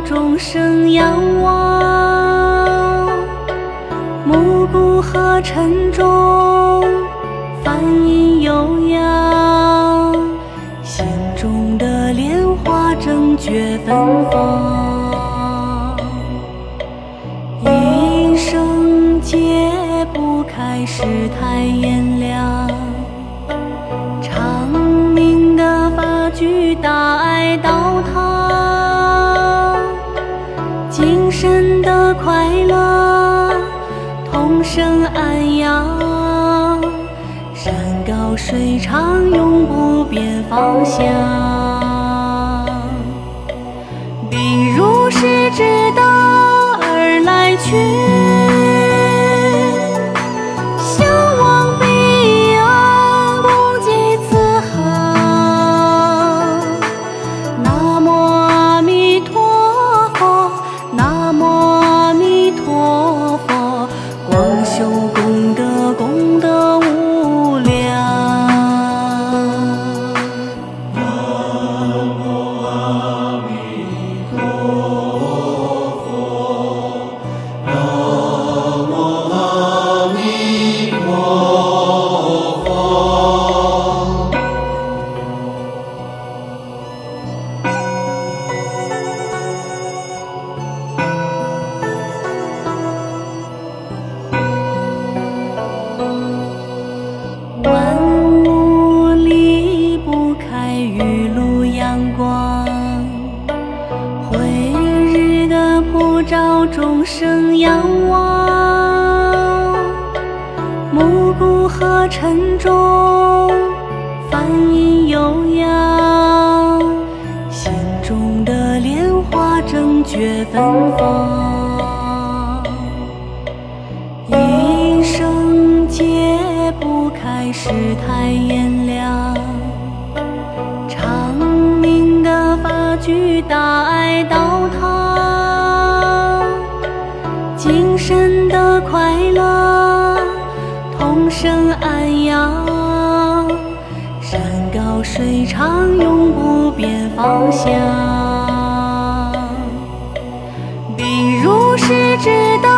众生仰望。暮鼓和晨钟，梵音悠扬，心中的莲花正觉芬芳。一生解不开世态炎凉，人的快乐同声安养，山高水长永不变方向，并如是知道而来去。普照众生仰望。暮鼓和晨钟，梵音悠扬，心中的莲花正觉芬芳。一生解不开世态炎凉，长明的法具大爱同声安扬，山高水长永不变方向。并如是知道